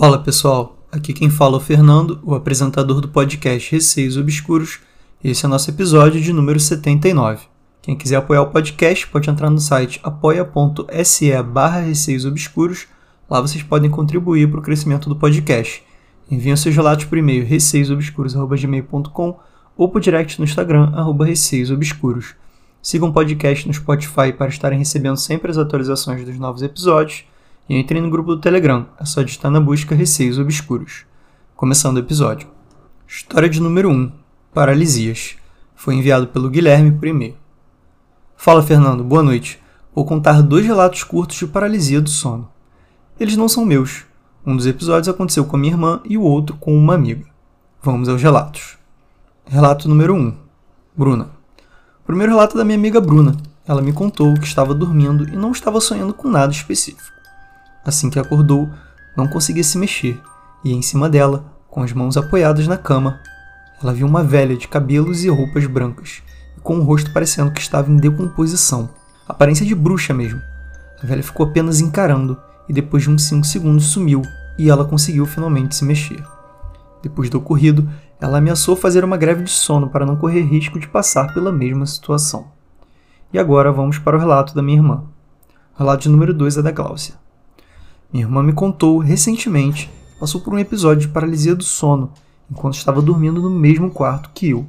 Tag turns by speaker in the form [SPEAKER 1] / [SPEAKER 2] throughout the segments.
[SPEAKER 1] Fala pessoal, aqui quem fala é o Fernando, o apresentador do podcast Receios Obscuros. Esse é o nosso episódio de número 79. Quem quiser apoiar o podcast pode entrar no site apoia.se barra Receios Obscuros. Lá vocês podem contribuir para o crescimento do podcast. Enviem seus relatos por e-mail receiosobscuros.gmail.com ou por direct no Instagram, arroba receiosobscuros. Sigam o podcast no Spotify para estarem recebendo sempre as atualizações dos novos episódios e entrem no grupo do Telegram, é só digitar na busca Receios Obscuros. Começando o episódio. História de número 1. Paralisias. Foi enviado pelo Guilherme por e-mail. Fala Fernando, boa noite. Vou contar dois relatos curtos de paralisia do sono. Eles não são meus. Um dos episódios aconteceu com a minha irmã e o outro com uma amiga. Vamos aos relatos. Relato número 1. Bruna. O primeiro relato é da minha amiga Bruna. Ela me contou que estava dormindo e não estava sonhando com nada específico. Assim que acordou, não conseguia se mexer, e em cima dela, com as mãos apoiadas na cama, ela viu uma velha de cabelos e roupas brancas, com o rosto parecendo que estava em decomposição, aparência de bruxa mesmo. A velha ficou apenas encarando, e depois de uns 5 segundos sumiu, e ela conseguiu finalmente se mexer. Depois do ocorrido, ela ameaçou fazer uma greve de sono para não correr risco de passar pela mesma situação. E agora vamos para o relato da minha irmã. O relato número 2 é da Gláucia. Minha irmã me contou recentemente que passou por um episódio de paralisia do sono enquanto estava dormindo no mesmo quarto que eu.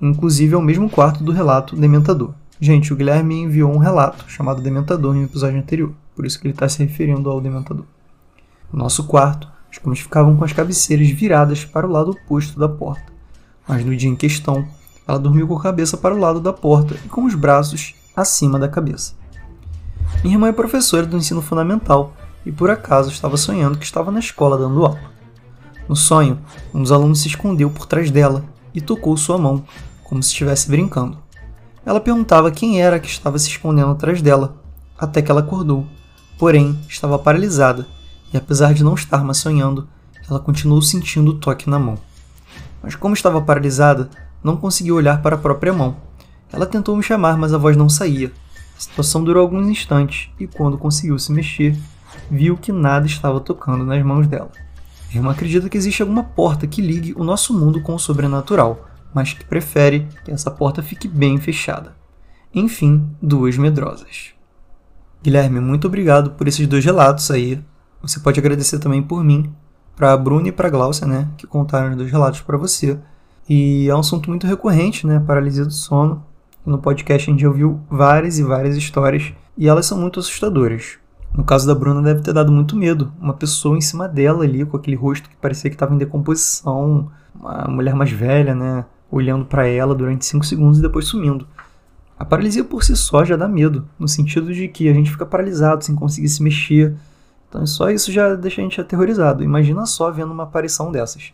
[SPEAKER 1] Inclusive é o mesmo quarto do relato Dementador. Gente, o Guilherme enviou um relato chamado Dementador em um episódio anterior, por isso que ele está se referindo ao Dementador. No nosso quarto, as camas ficavam com as cabeceiras viradas para o lado oposto da porta, mas no dia em questão, ela dormiu com a cabeça para o lado da porta e com os braços acima da cabeça. Minha irmã é professora do ensino fundamental e por acaso estava sonhando que estava na escola dando aula. No sonho, um dos alunos se escondeu por trás dela e tocou sua mão, como se estivesse brincando. Ela perguntava quem era que estava se escondendo atrás dela, até que ela acordou. Porém, estava paralisada e, apesar de não estar mais sonhando, ela continuou sentindo o toque na mão. Mas, como estava paralisada, não conseguiu olhar para a própria mão. Ela tentou me chamar, mas a voz não saía. A situação durou alguns instantes e, quando conseguiu se mexer, viu que nada estava tocando nas mãos dela. Irmã acredita que existe alguma porta que ligue o nosso mundo com o sobrenatural, mas que prefere que essa porta fique bem fechada. Enfim, duas medrosas. Guilherme, muito obrigado por esses dois relatos aí. Você pode agradecer também por mim, para a Bruna e para a Glaucia, né, que contaram os dois relatos para você. E é um assunto muito recorrente, né, paralisia do sono. No podcast a gente ouviu várias e várias histórias e elas são muito assustadoras. No caso da Bruna, deve ter dado muito medo. Uma pessoa em cima dela ali, com aquele rosto que parecia que estava em decomposição, uma mulher mais velha, né? Olhando para ela durante 5 segundos e depois sumindo. A paralisia por si só já dá medo, no sentido de que a gente fica paralisado sem conseguir se mexer. Então só isso já deixa a gente aterrorizado. Imagina só vendo uma aparição dessas.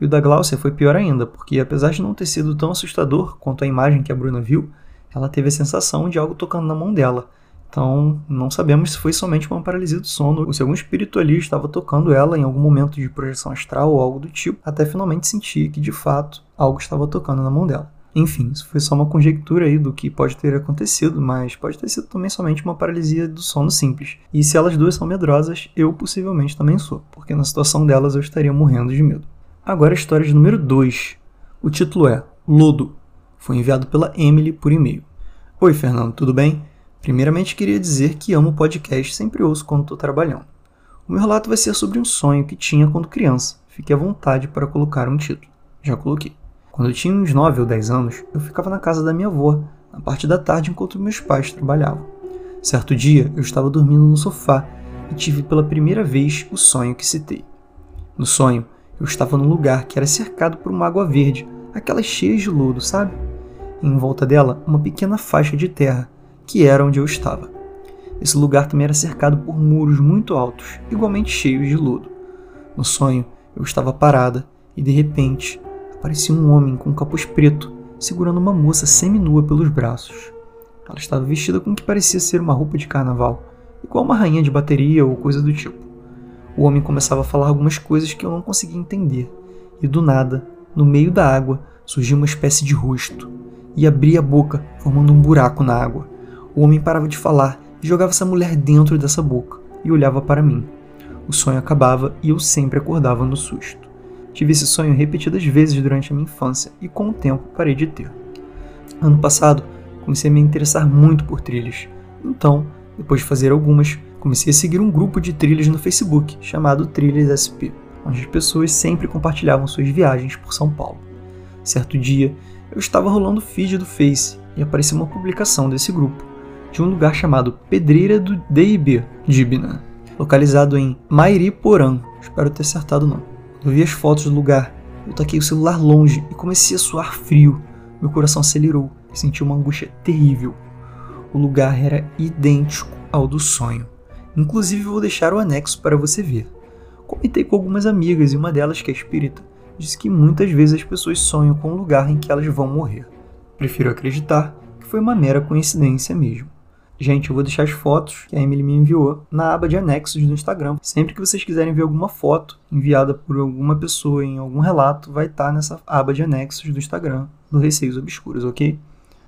[SPEAKER 1] E o da Glaucia foi pior ainda, porque apesar de não ter sido tão assustador quanto a imagem que a Bruna viu, ela teve a sensação de algo tocando na mão dela. Então, não sabemos se foi somente uma paralisia do sono ou se algum espírito ali estava tocando ela em algum momento de projeção astral ou algo do tipo, até finalmente sentir que de fato algo estava tocando na mão dela. Enfim, isso foi só uma conjectura aí do que pode ter acontecido, mas pode ter sido também somente uma paralisia do sono simples. E se elas duas são medrosas, eu possivelmente também sou, porque na situação delas eu estaria morrendo de medo. Agora a história de número 2. O título é Lodo. Foi enviado pela Emily por e-mail. Oi, Fernando, tudo bem? Primeiramente, queria dizer que amo o podcast, sempre ouço quando estou trabalhando. O meu relato vai ser sobre um sonho que tinha quando criança. Fique à vontade para colocar um título. Já coloquei. Quando eu tinha uns 9 ou 10 anos, eu ficava na casa da minha avó, na parte da tarde enquanto meus pais trabalhavam. Certo dia, eu estava dormindo no sofá e tive pela primeira vez o sonho que citei. No sonho, eu estava num lugar que era cercado por uma água verde, aquelas cheias de lodo, sabe? E em volta dela, uma pequena faixa de terra que era onde eu estava. Esse lugar também era cercado por muros muito altos, igualmente cheios de lodo. No sonho, eu estava parada e de repente aparecia um homem com um capuz preto segurando uma moça seminua pelos braços. Ela estava vestida com o que parecia ser uma roupa de carnaval, igual uma rainha de bateria ou coisa do tipo. O homem começava a falar algumas coisas que eu não conseguia entender, e do nada, no meio da água, surgia uma espécie de rosto e abria a boca, formando um buraco na água. O homem parava de falar e jogava essa mulher dentro dessa boca e olhava para mim. O sonho acabava e eu sempre acordava no susto. Tive esse sonho repetidas vezes durante a minha infância e com o tempo parei de ter. Ano passado, comecei a me interessar muito por trilhas. Então, depois de fazer algumas, comecei a seguir um grupo de trilhas no Facebook chamado Trilhas SP, onde as pessoas sempre compartilhavam suas viagens por São Paulo. Certo dia, eu estava rolando o feed do Face e apareceu uma publicação desse grupo, de um lugar chamado Pedreira do DIB, Dibna, localizado em Mairiporã. Espero ter acertado o nome. Vi as fotos do lugar, eu taquei o celular longe e comecei a suar frio. Meu coração acelerou e senti uma angústia terrível. O lugar era idêntico ao do sonho. Inclusive vou deixar o anexo para você ver. Comentei com algumas amigas e uma delas, que é espírita, disse que muitas vezes as pessoas sonham com o lugar em que elas vão morrer. Prefiro acreditar que foi uma mera coincidência mesmo. Gente, eu vou deixar as fotos que a Emily me enviou na aba de anexos do Instagram. Sempre que vocês quiserem ver alguma foto enviada por alguma pessoa em algum relato, vai estar nessa aba de anexos do Instagram do Receios Obscuros, ok?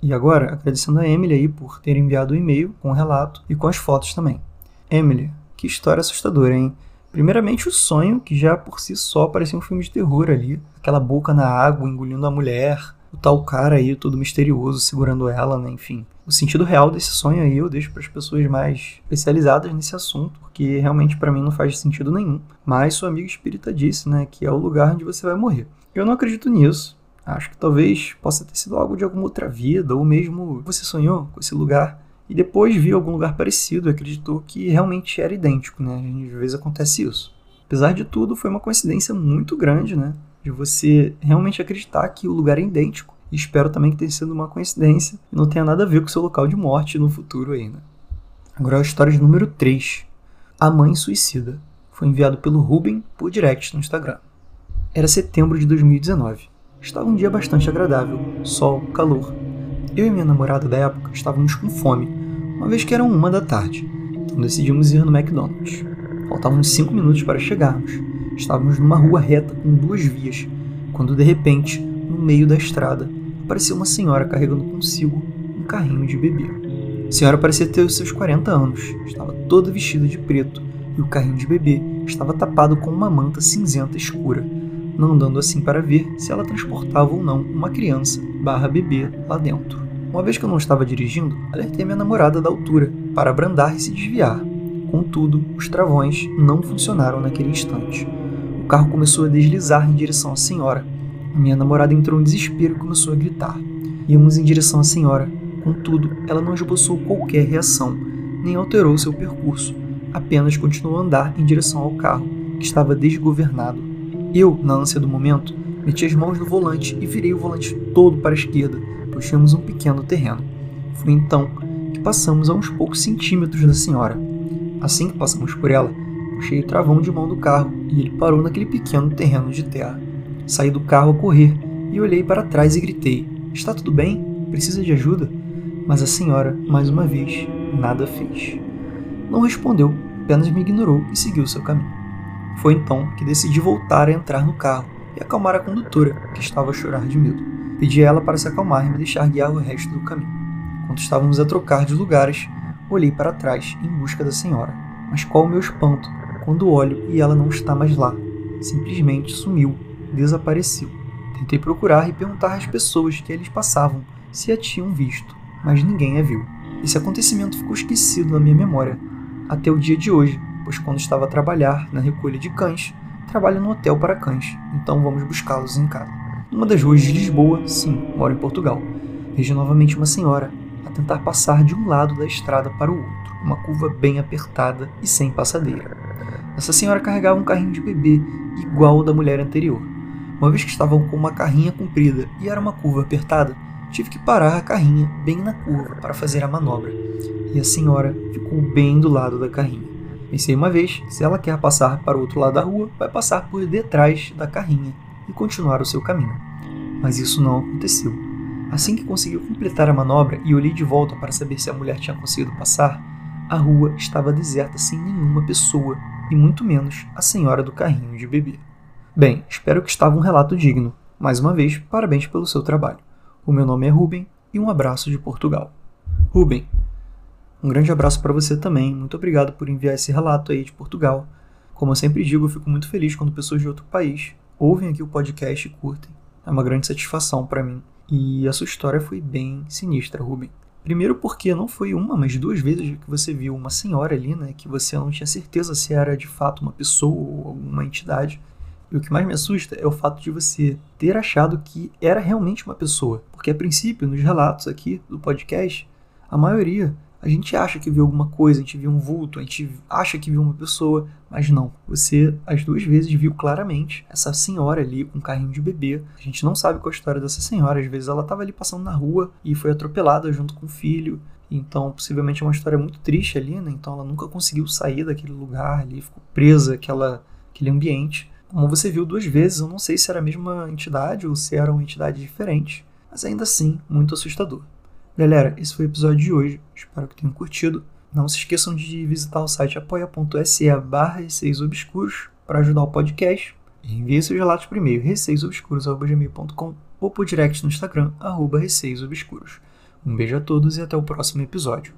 [SPEAKER 1] E agora, agradecendo a Emily aí por ter enviado o e-mail com o relato e com as fotos também. Emily, que história assustadora, hein? Primeiramente, o sonho, que já por si só parecia um filme de terror ali. Aquela boca na água engolindo a mulher, o tal cara aí todo misterioso segurando ela, né? Enfim. O sentido real desse sonho aí eu deixo para as pessoas mais especializadas nesse assunto, porque realmente para mim não faz sentido nenhum. Mas sua amiga espírita disse, né, que é o lugar onde você vai morrer. Eu não acredito nisso. Acho que talvez possa ter sido algo de alguma outra vida, ou mesmo você sonhou com esse lugar e depois viu algum lugar parecido e acreditou que realmente era idêntico, né? Às vezes acontece isso. Apesar de tudo, foi uma coincidência muito grande, né? De você realmente acreditar que o lugar é idêntico. E espero também que tenha sido uma coincidência e não tenha nada a ver com seu local de morte no futuro ainda. Agora a história de número 3. A Mãe Suicida. Foi enviado pelo Ruben por direct no Instagram. Era setembro de 2019. Estava um dia bastante agradável, sol, calor. Eu e minha namorada da época estávamos com fome uma vez que eram uma da tarde, então decidimos ir no McDonald's. Faltavam cinco minutos para chegarmos. Estávamos numa rua reta com duas vias, quando de repente, no meio da estrada, apareceu uma senhora carregando consigo um carrinho de bebê. A senhora parecia ter os seus 40 anos, estava toda vestida de preto e o carrinho de bebê estava tapado com uma manta cinzenta escura, não dando assim para ver se ela transportava ou não uma criança barra bebê lá dentro. Uma vez que eu não estava dirigindo, alertei minha namorada da altura para abrandar e se desviar. Contudo, os travões não funcionaram naquele instante. Carro começou a deslizar em direção à senhora. A minha namorada entrou em desespero e começou a gritar. Íamos em direção à senhora. Contudo, ela não esboçou qualquer reação, nem alterou seu percurso, apenas continuou a andar em direção ao carro, que estava desgovernado. Eu, na ânsia do momento, meti as mãos no volante e virei o volante todo para a esquerda, puxamos um pequeno terreno. Foi então que passamos a uns poucos centímetros da senhora. Assim que passamos por ela, puxei o travão de mão do carro e ele parou naquele pequeno terreno de terra. Saí do carro a correr e olhei para trás e gritei: Está tudo bem? Precisa de ajuda? Mas a senhora, mais uma vez, nada fez. Não respondeu, apenas me ignorou e seguiu seu caminho. Foi então que decidi voltar a entrar no carro e acalmar a condutora, que estava a chorar de medo. Pedi a ela para se acalmar e me deixar guiar o resto do caminho. Quando estávamos a trocar de lugares, olhei para trás em busca da senhora. Mas qual o meu espanto quando olho e ela não está mais lá. Simplesmente sumiu, desapareceu. Tentei procurar e perguntar às pessoas que eles passavam se a tinham visto, mas ninguém a viu. Esse acontecimento ficou esquecido na minha memória até o dia de hoje, pois quando estava a trabalhar na recolha de cães, trabalho no hotel para cães, então vamos buscá-los em casa. Numa das ruas de Lisboa, sim, moro em Portugal, vejo novamente uma senhora a tentar passar de um lado da estrada para o outro, uma curva bem apertada e sem passadeira. Essa senhora carregava um carrinho de bebê igual da mulher anterior. Uma vez que estavam com uma carrinha comprida e era uma curva apertada, tive que parar a carrinha bem na curva para fazer a manobra, e a senhora ficou bem do lado da carrinha. Pensei uma vez, se ela quer passar para o outro lado da rua, vai passar por detrás da carrinha e continuar o seu caminho. Mas isso não aconteceu. Assim que conseguiu completar a manobra e olhei de volta para saber se a mulher tinha conseguido passar, a rua estava deserta sem nenhuma pessoa, e muito menos a senhora do carrinho de bebê. Bem, espero que estava um relato digno. Mais uma vez, parabéns pelo seu trabalho. O meu nome é Ruben e um abraço de Portugal. Ruben, um grande abraço para você também. Muito obrigado por enviar esse relato aí de Portugal. Como eu sempre digo, eu fico muito feliz quando pessoas de outro país ouvem aqui o podcast e curtem. É uma grande satisfação para mim. E a sua história foi bem sinistra, Ruben. Primeiro porque não foi uma, mas duas vezes que você viu uma senhora ali, né, que você não tinha certeza se era de fato uma pessoa ou alguma entidade. E o que mais me assusta é o fato de você ter achado que era realmente uma pessoa. Porque a princípio, nos relatos aqui do podcast, a maioria a gente acha que viu alguma coisa, a gente viu um vulto, a gente acha que viu uma pessoa, mas não. Você, as duas vezes, viu claramente essa senhora ali com um carrinho de bebê. A gente não sabe qual é a história dessa senhora. Às vezes ela estava ali passando na rua e foi atropelada junto com o filho. Então, possivelmente é uma história muito triste ali, né? Então ela nunca conseguiu sair daquele lugar ali, ficou presa àquela, àquele ambiente. Como você viu duas vezes, eu não sei se era a mesma entidade ou se era uma entidade diferente, mas ainda assim, muito assustador. Galera, esse foi o episódio de hoje. Espero que tenham curtido. Não se esqueçam de visitar o site apoia.se barra Obscuros para ajudar o podcast. Envie seus relatos por e-mail receiosobscuros.gmail.com ou por direct no Instagram, arroba receiosobscuros. Um beijo a todos e até o próximo episódio.